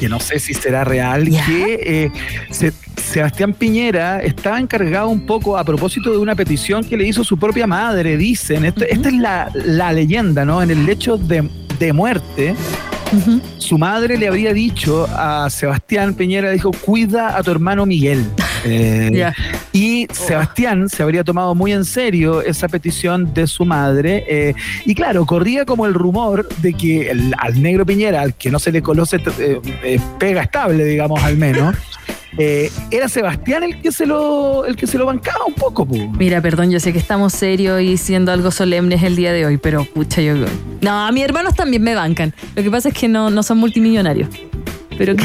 que no sé si será real, que eh, se- Sebastián Piñera estaba encargado un poco a propósito de una petición que le hizo su propia madre, dicen. Ujú. esta es la, la leyenda, ¿no? En el lecho de, de muerte Su madre le habría dicho a Sebastián Piñera, dijo, cuida a tu hermano Miguel. *laughs* Eh. Y Sebastián se habría tomado muy en serio esa petición de su madre. eh, y claro, corría como el rumor de que el- al negro Piñera, al que no se le conoce eh, pega estable, digamos, al menos, *laughs* eh, era Sebastián el que se lo, el que se lo bancaba un poco. po. Mira, perdón, yo sé que estamos serios y siendo algo solemnes el día de hoy, pero pucha, yo. No, a mis hermanos también me bancan. Lo que pasa es que no, no son multimillonarios. Pero que,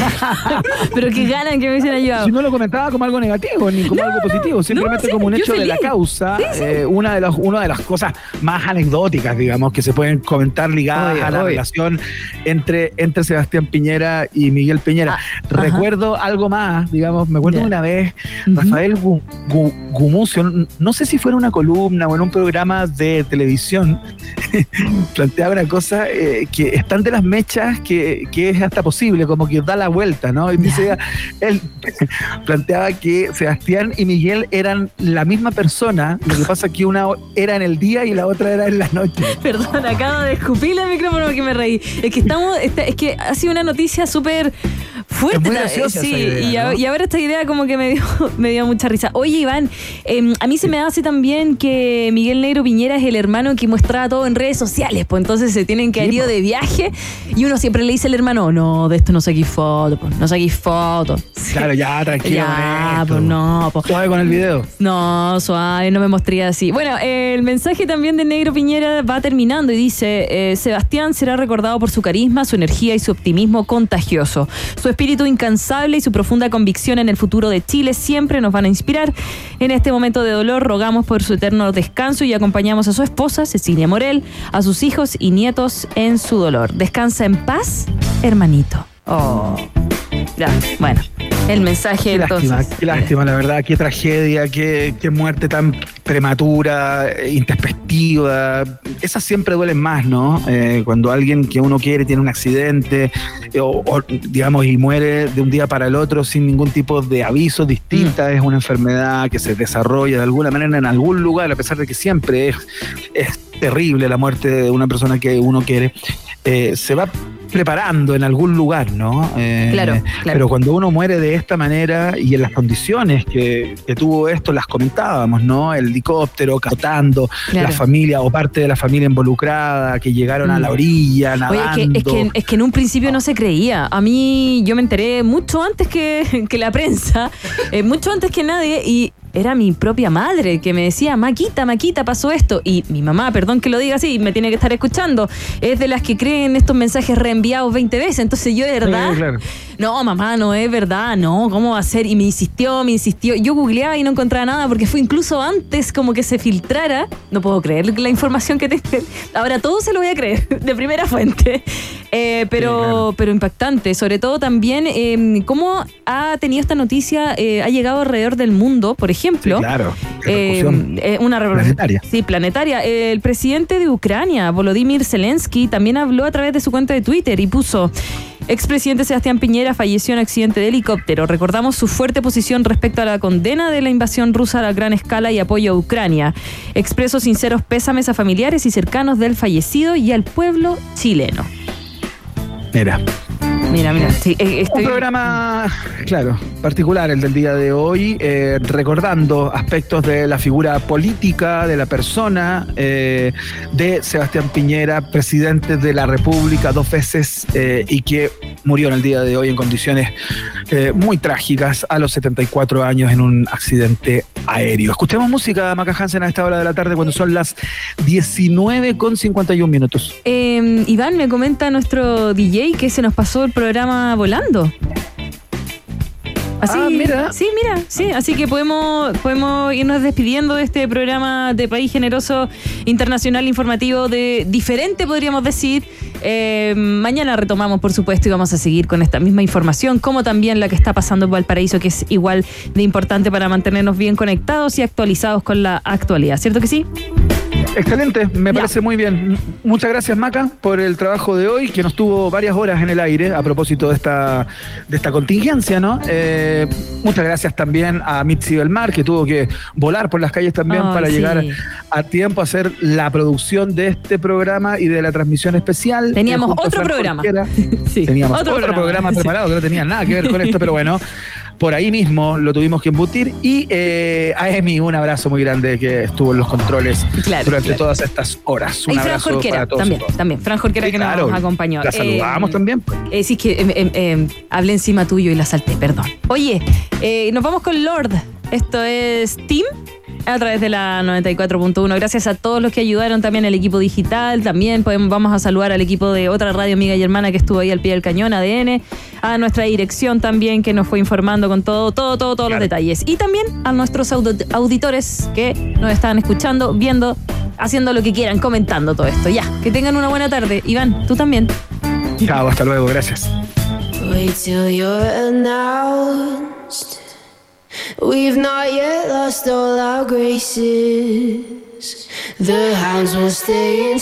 *laughs* pero que ganan que me hubiesen ayudado. Si no lo comentaba como algo negativo ni como No, algo no, positivo, simplemente sí, como un hecho de la causa, Sí, sí. eh, una, de las, una de las cosas más anecdóticas, digamos, que se pueden comentar ligadas Obvio, a la obvio. relación entre, entre Sebastián Piñera y Miguel Piñera. Ah, Recuerdo algo más, digamos, me acuerdo una vez. Rafael Gu- Gu- Gumucio, no sé si fuera una columna o en un programa de televisión, *laughs* planteaba una cosa eh, que están de las mechas que, que es hasta posible, como que da la vuelta, ¿no? Y dice, él *laughs* planteaba que Sebastián y Miguel eran la misma persona, lo que pasa es que una era en el día y la otra era en la noche. Perdón, acabo de escupirle el micrófono porque me reí. Es que estamos, esta- es que ha sido una noticia súper fuerte. Es muy graciosa sí, esa idea, y, a- ¿no? y ahora esta idea como que me dio, *laughs* me dio mucha risa. Oye, Iván, em, a mí se me hace también que Miguel Negro Piñera es el hermano que mostraba todo en redes sociales, pues entonces se tienen que haber ido de viaje y uno siempre le dice al hermano, no, de esto no saquís fotos, pues, no saquís fotos. Claro, ya, tranquilo. Ya, pues no. Suave con el video. No, suave, no me mostré así. Bueno, eh, el mensaje también de Negro Piñera va terminando y dice, eh, Sebastián será recordado por su carisma, su energía y su optimismo contagioso. Su espíritu incansable y su profunda convicción en el futuro de Chile siempre nos van a inspirar. En este momento de dolor rogamos por su eterno descanso y acompañamos a su esposa, Cecilia Morel, a sus hijos y nietos en su dolor. Descansa en paz, hermanito. Oh. Ya, bueno, el mensaje Qué entonces. lástima, qué lástima, la verdad, qué tragedia, qué, qué muerte tan prematura, eh, intempestiva. Esas siempre duelen más, ¿no? Eh, cuando alguien que uno quiere tiene un accidente eh, o, o, digamos, y muere de un día para el otro sin ningún tipo de aviso distinta, es una enfermedad que se desarrolla de alguna manera en algún lugar, a pesar de que siempre es, es terrible la muerte de una persona que uno quiere. Eh, se va preparando en algún lugar, ¿no? Eh, Claro, claro. Pero cuando uno muere de esta manera y en las condiciones que, que tuvo esto, las comentábamos, ¿no? El helicóptero capotando, Claro. la familia o parte de la familia involucrada que llegaron a la Mm. orilla, Oye, nadando. es que, es, que, es que en un principio no se creía. A mí yo me enteré mucho antes que, *laughs* que la prensa, eh, mucho antes que nadie, y era mi propia madre que me decía, Maquita, Maquita, pasó esto. Y mi mamá, perdón que lo diga así, me tiene que estar escuchando, es de las que creen estos mensajes reenviados 20 veces. Entonces yo de verdad... Sí, claro. No, mamá, no es verdad, no, ¿cómo va a ser? Y me insistió, me insistió. Yo googleaba y no encontraba nada porque fue incluso antes como que se filtrara. No puedo creer la información que tengo. Ahora todo se lo voy a creer *laughs* de primera fuente. Eh, pero, Sí, claro. pero impactante. Sobre todo también eh, cómo ha tenido esta noticia, eh, ha llegado alrededor del mundo, por ejemplo. Sí, claro. Repercusión. eh, una planetaria. Sí, planetaria. El presidente de Ucrania, Volodymyr Zelensky, también habló a través de su cuenta de Twitter y puso. Expresidente Sebastián Piñera falleció en accidente de helicóptero. Recordamos su fuerte posición respecto a la condena de la invasión rusa a gran escala y apoyo a Ucrania. Expreso sinceros pésames a familiares y cercanos del fallecido y al pueblo chileno. Mira, Mira, mira, sí, eh, estoy- Un programa, claro, particular el del día de hoy, eh, recordando aspectos de la figura política, de la persona eh, de Sebastián Piñera, presidente de la República dos veces eh, y que murió en el día de hoy en condiciones muy trágicas a los 74 años en un accidente aéreo. Escuchemos música, Maca Hansen, a esta hora de la tarde cuando son las 19 con 51 minutos. Eh, Iván me comenta nuestro DJ que se nos pasó el programa volando. Así, Ah, mira. Sí, mira, sí. Así que podemos, podemos irnos despidiendo de este programa de País Generoso Internacional Informativo de diferente, podríamos decir. Eh, mañana retomamos, por supuesto, y vamos a seguir con esta misma información, como también la que está pasando en Valparaíso, que es igual de importante para mantenernos bien conectados y actualizados con la actualidad. ¿Cierto que sí? Excelente, me parece muy bien. Muchas gracias, Maca, por el trabajo de hoy, que nos tuvo varias horas en el aire a propósito de esta, de esta contingencia, ¿no? Eh, muchas gracias también a Mitzi Belmar, que tuvo que volar por las calles también para sí. llegar a tiempo a hacer la producción de este programa y de la transmisión especial. Teníamos otro programa. *laughs* Sí, Teníamos otro, programa, preparado que no tenía nada que ver con esto, pero bueno, *laughs* por ahí mismo lo tuvimos que embutir. Y eh, a Emi, un abrazo muy grande que estuvo en los controles Claro, durante claro. todas estas horas. Un y Fran abrazo Jorquera también, también. Fran Jorquera Sí, que claro. nos acompañó. La Eh, saludamos también. pues. Eh, sí, es que eh, eh, eh, hablé encima tuyo y la salté, perdón. Oye, eh, nos vamos con Lord. Esto es Team a través de la 94.1. Gracias a todos los que ayudaron también el equipo digital. También podemos, vamos a saludar al equipo de otra radio amiga y hermana que estuvo ahí al pie del cañón, ADN. A nuestra dirección también que nos fue informando con todo, todo, todo, todos los detalles. Y también a nuestros audi- auditores que nos están escuchando, viendo, haciendo lo que quieran, comentando todo esto. Ya, que tengan una buena tarde. Iván, tú también. Chao, hasta luego, gracias. Wait till you're announced. We've not yet lost all our graces. The hounds will stay in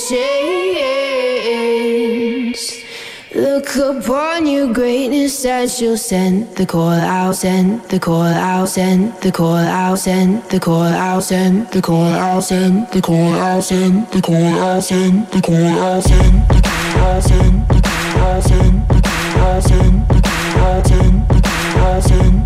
chains. Look upon your greatness as you'll send the call out, send the call out, send the call out, send the call out, send the call out, send the call out, send the call out, send the call out, send the call out, send the call out, send the call out, send the call out, send the call out, send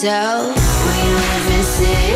tell. We live in cities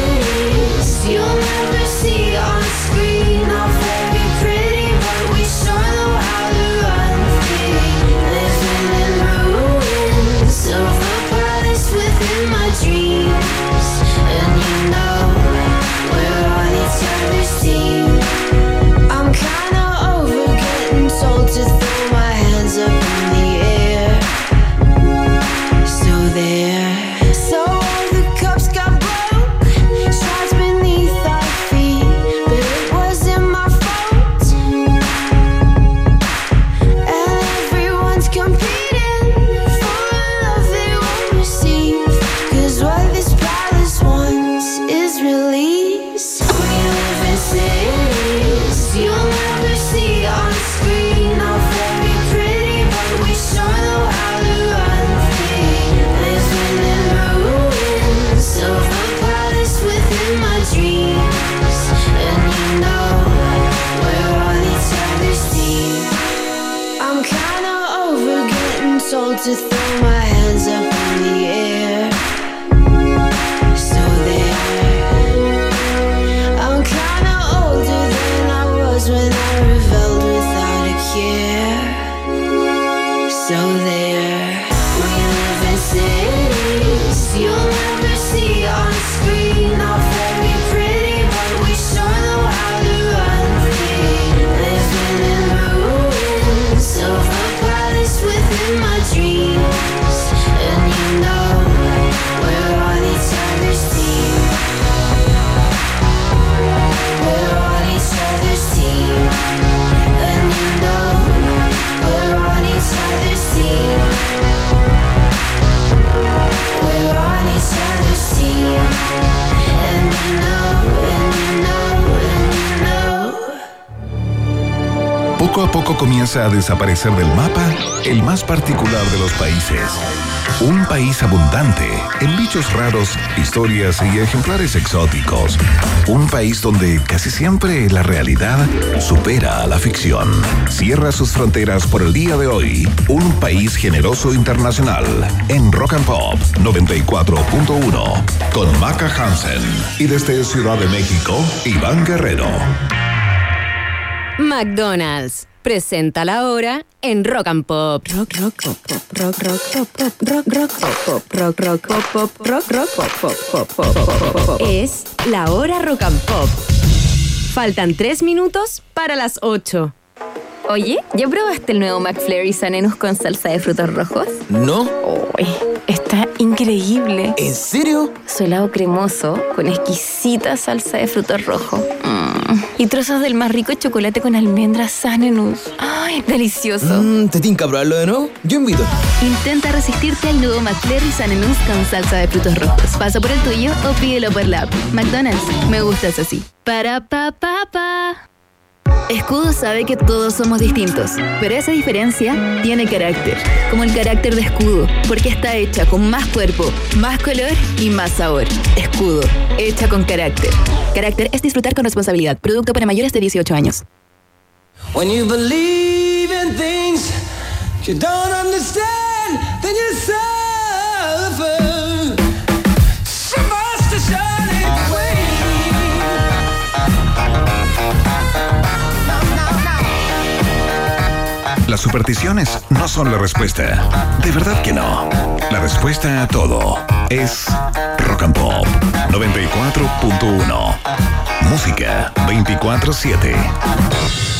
Poco a poco comienza a desaparecer del mapa el más particular de los países. Un país abundante en bichos raros, historias y ejemplares exóticos. Un país donde casi siempre la realidad supera a la ficción. Cierra sus fronteras por el día de hoy. Un país generoso internacional en Rock and Pop 94.1 con Maca Hansen. Y desde Ciudad de México, Iván Guerrero. McDonald's presenta la hora en Rock and Pop. Rock, rock, pop, pop, rock, rock, pop, pop, rock, rock, pop, pop, rock, rock, pop, pop, rock, rock, pop, pop, pop, pop, pop, pop, pop. Es la hora Rock and Pop. Faltan tres minutos para las 8. Oye, ¿ya probaste el nuevo McFlurry Sanenus con salsa de frutos rojos? ¿No? Uy, está increíble. ¿En serio? Su helado cremoso con exquisita salsa de frutos rojos. Mm. Y trozos del más rico chocolate con almendras Sanenus. ¡Ay, delicioso! Mm, ¿Te tinca probarlo de nuevo? Yo invito. Intenta resistirte al nuevo McFlurry Sanenus con salsa de frutos rojos. Pasa por el tuyo o pídelo por la app. McDonald's, me gustas así. Para pa pa pa. Escudo sabe que todos somos distintos, pero esa diferencia tiene carácter, como el carácter de Escudo, porque está hecha con más cuerpo, más color y más sabor. Escudo, hecha con carácter. Carácter es disfrutar con responsabilidad. Producto para mayores de 18 años. Las supersticiones no son la respuesta. De verdad que no. La respuesta a todo es Rock and Pop 94.1. Música 24-7.